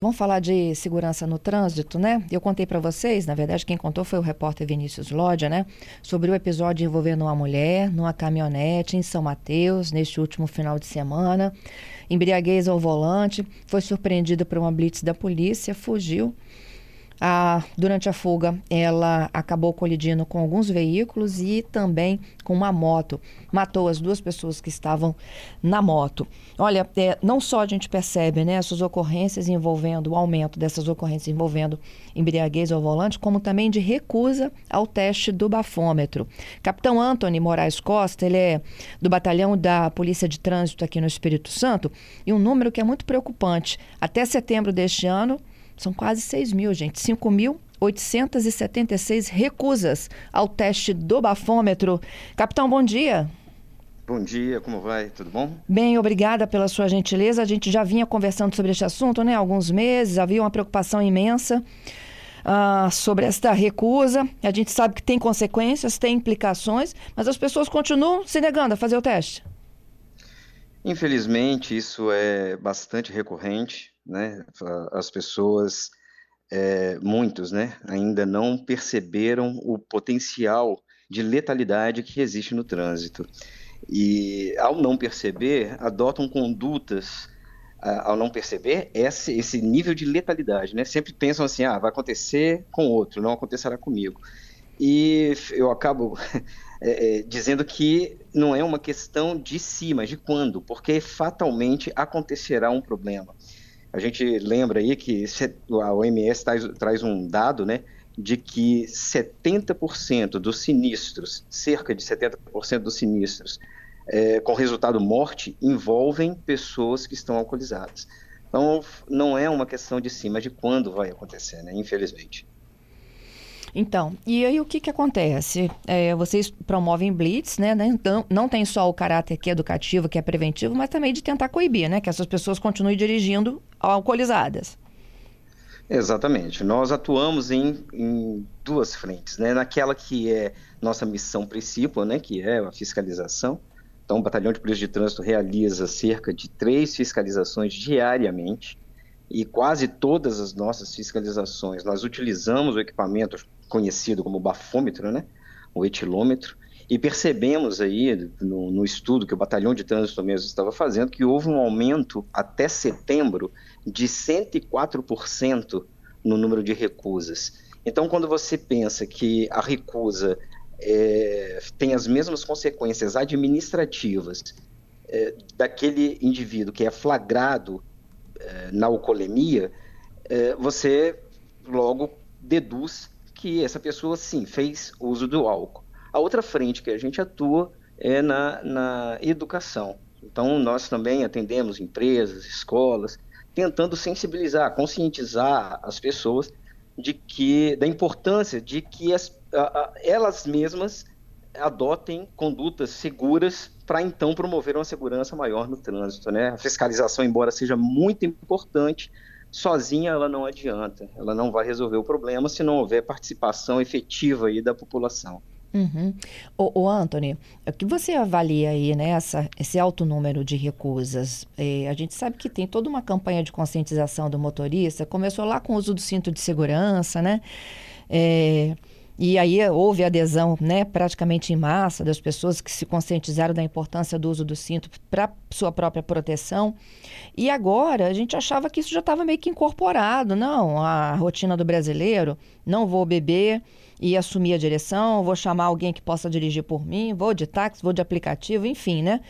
Vamos falar de segurança no trânsito, né? Eu contei para vocês, na verdade, quem contou foi o repórter Vinícius Lodja, né? Sobre o episódio envolvendo uma mulher numa caminhonete em São Mateus, neste último final de semana. Embriaguez ao volante, foi surpreendido por uma blitz da polícia, fugiu a, durante a fuga, ela acabou colidindo com alguns veículos e também com uma moto. Matou as duas pessoas que estavam na moto. Olha, é, não só a gente percebe né, essas ocorrências envolvendo, o aumento dessas ocorrências envolvendo embriaguez ao volante, como também de recusa ao teste do bafômetro. Capitão Anthony Moraes Costa, ele é do batalhão da Polícia de Trânsito aqui no Espírito Santo, e um número que é muito preocupante. Até setembro deste ano, são quase 6 mil, gente. 5.876 recusas ao teste do bafômetro. Capitão, bom dia. Bom dia, como vai? Tudo bom? Bem, obrigada pela sua gentileza. A gente já vinha conversando sobre este assunto, né? Há alguns meses, havia uma preocupação imensa. Uh, sobre esta recusa. A gente sabe que tem consequências, tem implicações, mas as pessoas continuam se negando a fazer o teste. Infelizmente, isso é bastante recorrente né? As pessoas, é, muitos, né, ainda não perceberam o potencial de letalidade que existe no trânsito. E, ao não perceber, adotam condutas, ao não perceber, esse, esse nível de letalidade, né? Sempre pensam assim, ah, vai acontecer com outro, não acontecerá comigo. E eu acabo é, é, dizendo que não é uma questão de si, mas de quando, porque fatalmente acontecerá um problema. A gente lembra aí que a OMS traz, traz um dado, né, de que 70% dos sinistros, cerca de 70% dos sinistros é, com resultado morte, envolvem pessoas que estão alcoolizadas. Então, não é uma questão de sim, mas de quando vai acontecer, né, infelizmente. Então, e aí o que, que acontece? É, vocês promovem blitz, né? Então, não tem só o caráter que é educativo, que é preventivo, mas também de tentar coibir, né? Que essas pessoas continuem dirigindo alcoolizadas. Exatamente. Nós atuamos em, em duas frentes, né? Naquela que é nossa missão principal, né? Que é a fiscalização. Então, o Batalhão de Polícia de Trânsito realiza cerca de três fiscalizações diariamente e quase todas as nossas fiscalizações nós utilizamos o equipamento conhecido como bafômetro, né, o etilômetro, e percebemos aí no, no, estudo que o Batalhão de Trânsito mesmo estava fazendo que houve um aumento até setembro de 104% no número de recusas. Então, quando você pensa que a recusa é, tem as mesmas consequências administrativas é, daquele indivíduo que é flagrado é, na alcoolemia, é, você logo deduz que essa pessoa, sim, fez uso do álcool. A outra frente que a gente atua é na, na educação. Então, nós também atendemos empresas, escolas, tentando sensibilizar, conscientizar as pessoas de que da importância de que as, a, a, elas mesmas adotem condutas seguras para então promover uma segurança maior no trânsito. Né? A fiscalização, embora seja muito importante, sozinha ela não adianta, ela não vai resolver o problema se não houver participação efetiva aí da população. Uhum. O, o Anthony, o que você avalia aí, né, esse alto número de recusas? É, a gente sabe que tem toda uma campanha de conscientização do motorista, começou lá com o uso do cinto de segurança, né? É, e aí houve adesão, né, praticamente em massa das pessoas que se conscientizaram da importância do uso do cinto para sua própria proteção. E agora a gente achava que isso já estava meio que incorporado, não, a rotina do brasileiro, não vou beber e assumir a direção, vou chamar alguém que possa dirigir por mim, vou de táxi, vou de aplicativo, enfim, né?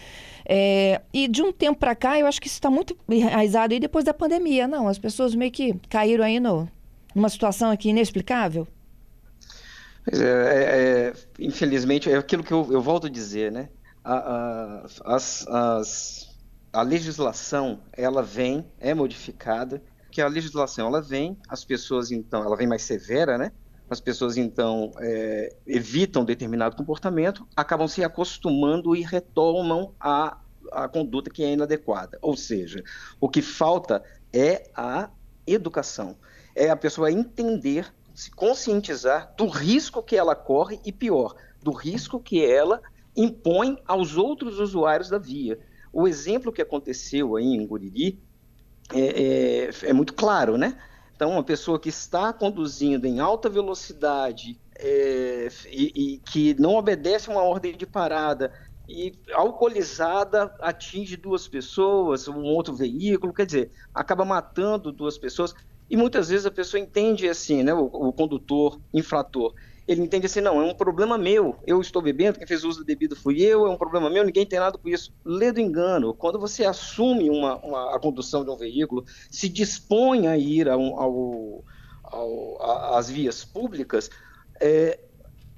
É, e de um tempo para cá, eu acho que isso está muito enraizado aí depois da pandemia. Não, as pessoas meio que caíram aí no, numa situação aqui inexplicável. É, é, infelizmente, é aquilo que eu, eu volto a dizer, né? A, a, as, as, a legislação, ela vem, é modificada, que a legislação, ela vem, as pessoas, então, ela vem mais severa, né? As pessoas, então, é, evitam determinado comportamento, acabam se acostumando e retomam a, a conduta que é inadequada. Ou seja, o que falta é a educação. É a pessoa entender se conscientizar do risco que ela corre e, pior, do risco que ela impõe aos outros usuários da via. O exemplo que aconteceu aí em Guriri é, é, é muito claro, né? Então, uma pessoa que está conduzindo em alta velocidade é, e, e, que não obedece uma ordem de parada e alcoolizada atinge duas pessoas, um outro veículo, quer dizer, acaba matando duas pessoas. E muitas vezes a pessoa entende assim, né, o, o condutor infrator, ele entende assim, não, é um problema meu, eu estou bebendo, quem fez uso da bebida fui eu, é um problema meu, ninguém tem nada com isso. Lê do engano, quando você assume uma, uma, a condução de um veículo, se dispõe a ir ao, ao, ao, às vias públicas, é,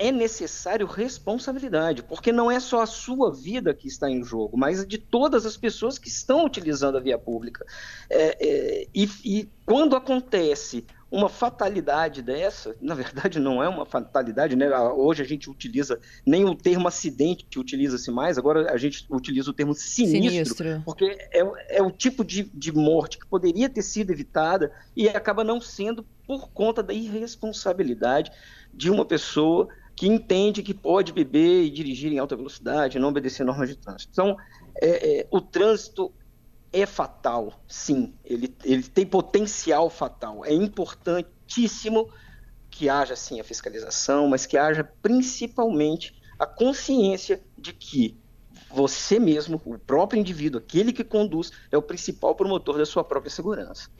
é necessário responsabilidade, porque não é só a sua vida que está em jogo, mas de todas as pessoas que estão utilizando a via pública. É, é, e, e quando acontece uma fatalidade dessa, na verdade não é uma fatalidade, né? Hoje a gente utiliza nem o termo acidente que utiliza-se mais, agora a gente utiliza o termo sinistro, sinistro. porque é, é o tipo de, de morte que poderia ter sido evitada e acaba não sendo por conta da irresponsabilidade de uma pessoa que entende que pode beber e dirigir em alta velocidade, não obedecer normas de trânsito. Então, é, é, o trânsito é fatal, sim, ele, ele tem potencial fatal. É importantíssimo que haja, sim, a fiscalização, mas que haja principalmente a consciência de que você mesmo, o próprio indivíduo, aquele que conduz, é o principal promotor da sua própria segurança.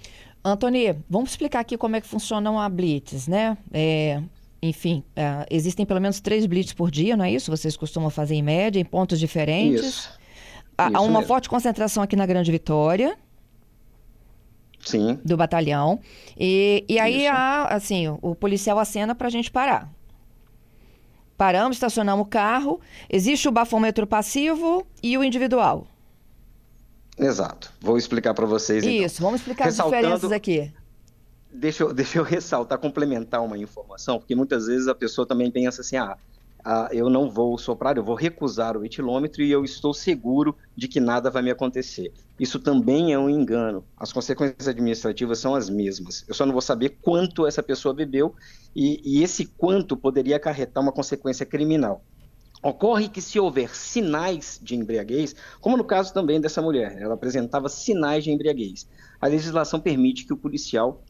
Antônio, vamos explicar aqui como é que funciona uma blitz, né? É, enfim, uh, existem pelo menos três blitz por dia, não é isso? Vocês costumam fazer em média, em pontos diferentes. Isso. Há, isso uma mesmo. forte concentração aqui na Grande Vitória. Sim. Do batalhão. E, e aí há, assim, o policial acena para a gente parar. Paramos, estacionamos o carro. Existe o bafômetro passivo e o individual. Exato. Vou explicar para vocês. Então. Isso, então. vamos explicar Ressaltando... as diferenças aqui deixa eu, deixa eu ressaltar, complementar uma informação, porque muitas vezes a pessoa também pensa assim, ah, ah, eu não vou soprar, eu vou recusar o etilômetro e eu estou seguro de que nada vai me acontecer. Isso também é um engano. As consequências administrativas são as mesmas. Eu só não vou saber quanto essa pessoa bebeu e, e esse quanto poderia acarretar uma consequência criminal. Ocorre que se houver sinais de embriaguez, como no caso também dessa mulher, ela apresentava sinais de embriaguez. A legislação permite que o policial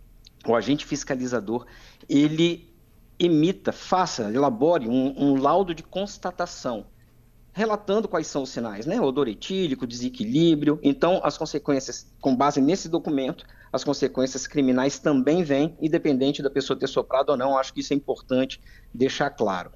o agente fiscalizador, ele emita, faça, elabore um, um laudo de constatação, relatando quais são os sinais, né? Odor etílico, desequilíbrio. Então, as consequências, com base nesse documento, as consequências criminais também vêm, independente da pessoa ter soprado ou não. Acho que isso é importante deixar claro.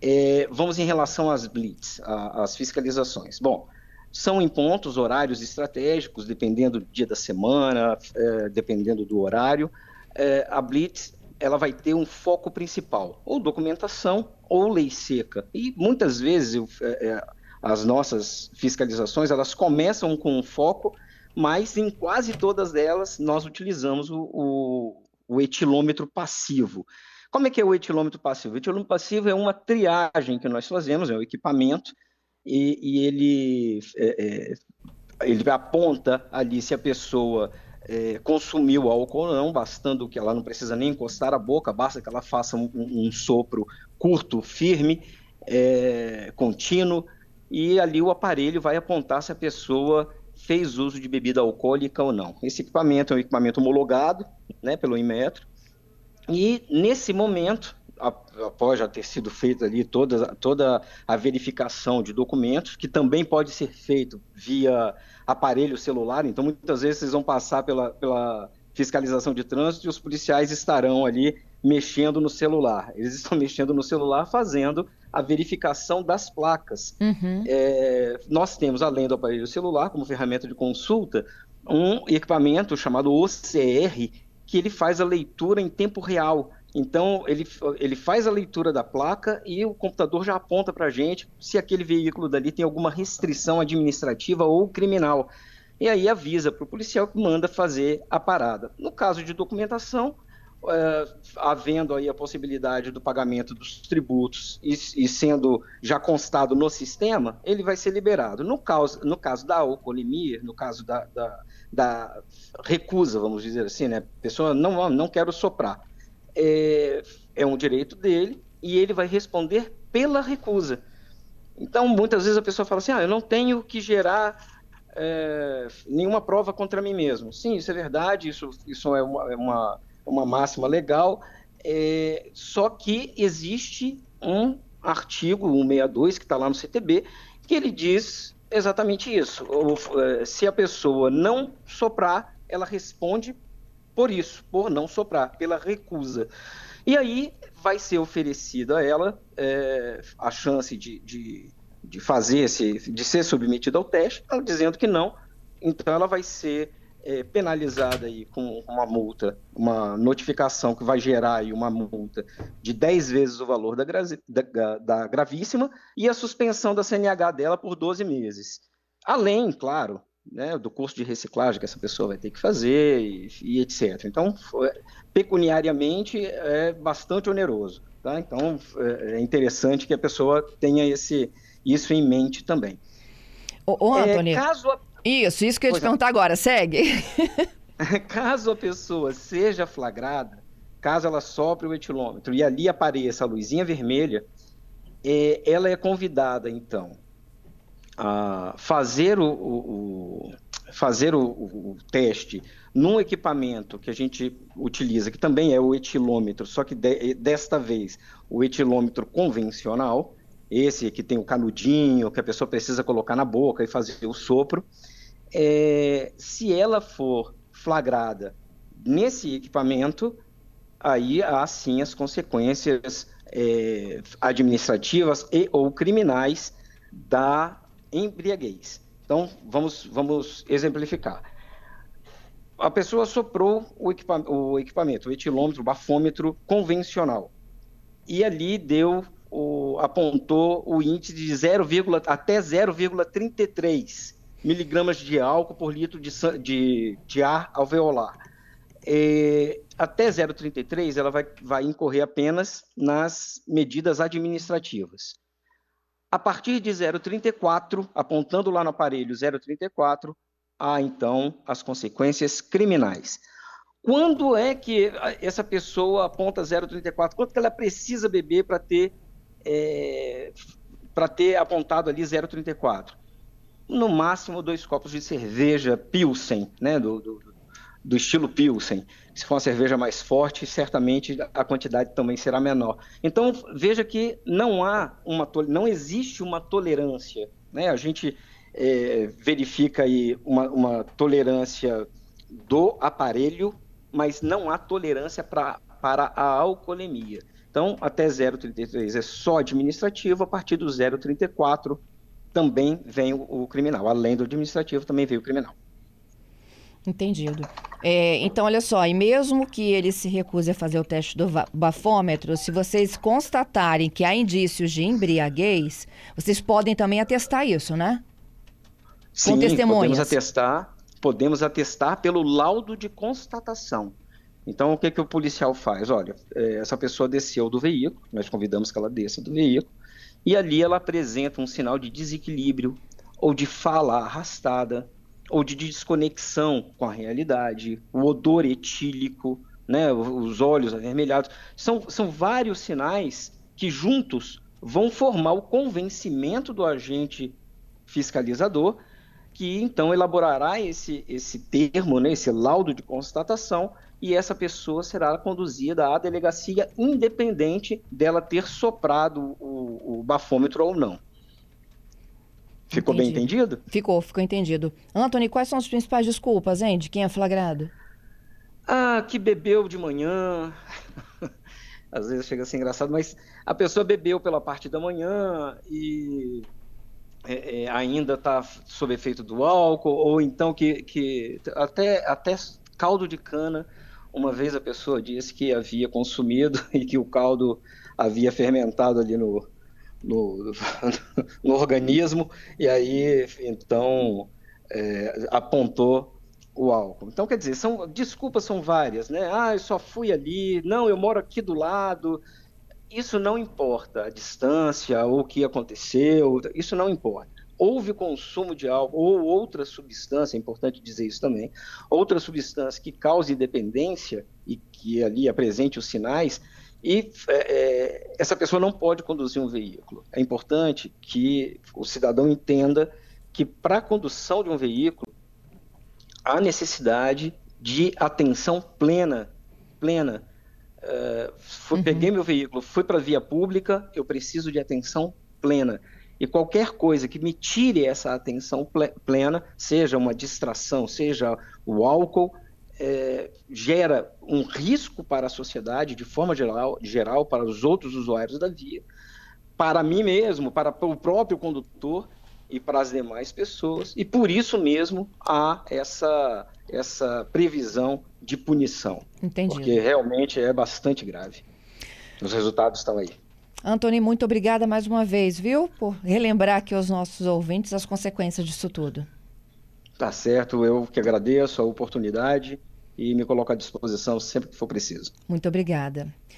É, vamos em relação às blitz, às fiscalizações. Bom, são em pontos, horários estratégicos, dependendo do dia da semana, é, dependendo do horário é, a Blitz ela vai ter um foco principal, ou documentação ou lei seca. E muitas vezes eu, é, é, as nossas fiscalizações elas começam com um foco, mas em quase todas elas nós utilizamos o, o, o etilômetro passivo. Como é que é o etilômetro passivo? O etilômetro passivo é uma triagem que nós fazemos, é um equipamento, e, e ele, é, é, ele aponta ali se a pessoa é, consumiu álcool ou não, bastando que ela não precisa nem encostar a boca, basta que ela faça um, um sopro curto, firme, é, contínuo, e ali o aparelho vai apontar se a pessoa fez uso de bebida alcoólica ou não. Esse equipamento é um equipamento homologado né, pelo Inmetro, e nesse momento, após já ter sido feita ali toda, toda a verificação de documentos, que também pode ser feito via aparelho celular, então muitas vezes vocês vão passar pela, pela fiscalização de trânsito e os policiais estarão ali mexendo no celular. Eles estão mexendo no celular fazendo a verificação das placas. Uhum. É, nós temos, além do aparelho celular, como ferramenta de consulta, um equipamento chamado OCR, que ele faz a leitura em tempo real então, ele, ele faz a leitura da placa e o computador já aponta para a gente se aquele veículo dali tem alguma restrição administrativa ou criminal. E aí avisa para o policial que manda fazer a parada. No caso de documentação, é, havendo aí a possibilidade do pagamento dos tributos e, e, sendo já constado no sistema, ele vai ser liberado. No caso, no caso da alcoolemia, no caso da, da, da recusa, vamos dizer assim, né? Pessoa não, não quero soprar é, é um direito dele e ele vai responder pela recusa. Então, muitas vezes a pessoa fala assim: ah, eu não tenho que gerar é, nenhuma prova contra mim mesmo. Sim, isso é verdade, isso, isso é uma, é uma, uma máxima legal, é, só que existe um artigo 162 que está lá no CTB que ele diz exatamente isso. É, se a pessoa não soprar, ela responde por isso, por não soprar, pela recusa. E aí vai ser oferecida a ela é, a chance de, de, de, fazer esse, de ser submetida ao teste, ela dizendo que não, então ela vai ser é, penalizada aí com uma multa, uma notificação que vai gerar aí uma multa de 10 vezes o valor da, da, da gravíssima e a suspensão da CNH dela por 12 meses. Além, claro, né, do curso de reciclagem que essa pessoa vai ter que fazer e, e etc. Então, pecuniariamente, é bastante oneroso. Tá? Então, é, é interessante que a pessoa tenha esse, isso em mente também. Ô, ô Antônio, é, caso a... isso, isso que eu ia te perguntar agora, segue. caso a pessoa seja flagrada, caso ela sopre o etilômetro e ali apareça a luzinha vermelha, é, ela é convidada, então, a fazer o, o, fazer o, o, teste num equipamento que a gente utiliza, que também é o etilômetro, só que de, desta vez o etilômetro convencional, esse que tem o canudinho, que a pessoa precisa colocar na boca e fazer o sopro, é, se ela for flagrada nesse equipamento, aí há sim as consequências é, administrativas e ou criminais da embriaguez. Então, vamos, vamos exemplificar. A pessoa soprou o, equipa o equipamento, o etilômetro, o bafômetro convencional, e ali deu, o, apontou o índice de 0, até 0,33 miligramas de álcool por litro de, de, de ar alveolar. Até 0,33 ela vai, vai incorrer apenas nas medidas administrativas. A partir de 0,34, apontando lá no aparelho 0,34, há então as consequências criminais. Quando é que essa pessoa aponta 0,34? Quanto que ela precisa beber para ter, é, ter apontado ali 0,34? No máximo dois copos de cerveja Pilsen, né, do, do, do estilo Pilsen. Se for uma cerveja mais forte, certamente a quantidade também será menor. Então veja que não há uma não existe uma tolerância. Né? A gente é, verifica aí uma, uma, tolerância do aparelho, mas não há tolerância pra, para a alcoolemia. Então, até 0,33 é só administrativo, a partir do 0,34 também vem o, o criminal. Além do administrativo, também vem o criminal. Entendido. É, então, olha só, e mesmo que ele se recuse a fazer o teste do bafômetro, se vocês constatarem que há indícios de embriaguez, vocês podem também atestar isso, né? Sim, Com testemunhas. podemos atestar, podemos atestar pelo laudo de constatação. Então, o que, que o policial faz? Olha, é, essa pessoa desceu do veículo, nós convidamos que ela desça do veículo, e ali ela apresenta um sinal de desequilíbrio ou de fala arrastada, ou de desconexão com a realidade, o odor etílico, né, os olhos avermelhados. São, são vários sinais que juntos vão formar o convencimento do agente fiscalizador, que então elaborará esse, esse termo, né, esse laudo de constatação, e essa pessoa será conduzida à delegacia, independente dela ter soprado o, o bafômetro ou não. Ficou Entendi. bem entendido? Ficou, ficou entendido. Anthony, quais são as principais desculpas, hein, de quem é flagrado? Ah, que bebeu de manhã. Às vezes chega a ser engraçado, mas a pessoa bebeu pela parte da manhã e é, é, ainda está sob efeito do álcool, ou então que, que até, até caldo de cana. Uma vez a pessoa disse que havia consumido e que o caldo havia fermentado ali no, no, no organismo, e aí então é, apontou o álcool. Então, quer dizer, são, desculpas são várias, né? Ah, eu só fui ali, não, eu moro aqui do lado. Isso não importa, a distância, ou o que aconteceu, isso não importa. Houve consumo de álcool ou outra substância, é importante dizer isso também, outra substância que cause dependência e que ali apresente os sinais, e é, é, essa pessoa não pode conduzir um veículo. É importante que o cidadão entenda que para a condução de um veículo há necessidade de atenção plena, plena. Uh, uhum. Peguei meu veículo, fui para a via pública, eu preciso de atenção plena. E qualquer coisa que me tire essa atenção plena, seja uma distração, seja o álcool, é, gera um risco para a sociedade, de forma geral, geral, para os outros usuários da via, para mim mesmo, para o próprio condutor e para as demais pessoas. E por isso mesmo há essa, essa previsão de punição. Entendi. Porque realmente é bastante grave. Os resultados estão aí. Antônio, muito obrigada mais uma vez, viu? Por relembrar aqui aos nossos ouvintes as consequências disso tudo. Tá certo, eu que agradeço a oportunidade e me coloco à disposição sempre que for preciso. Muito obrigada.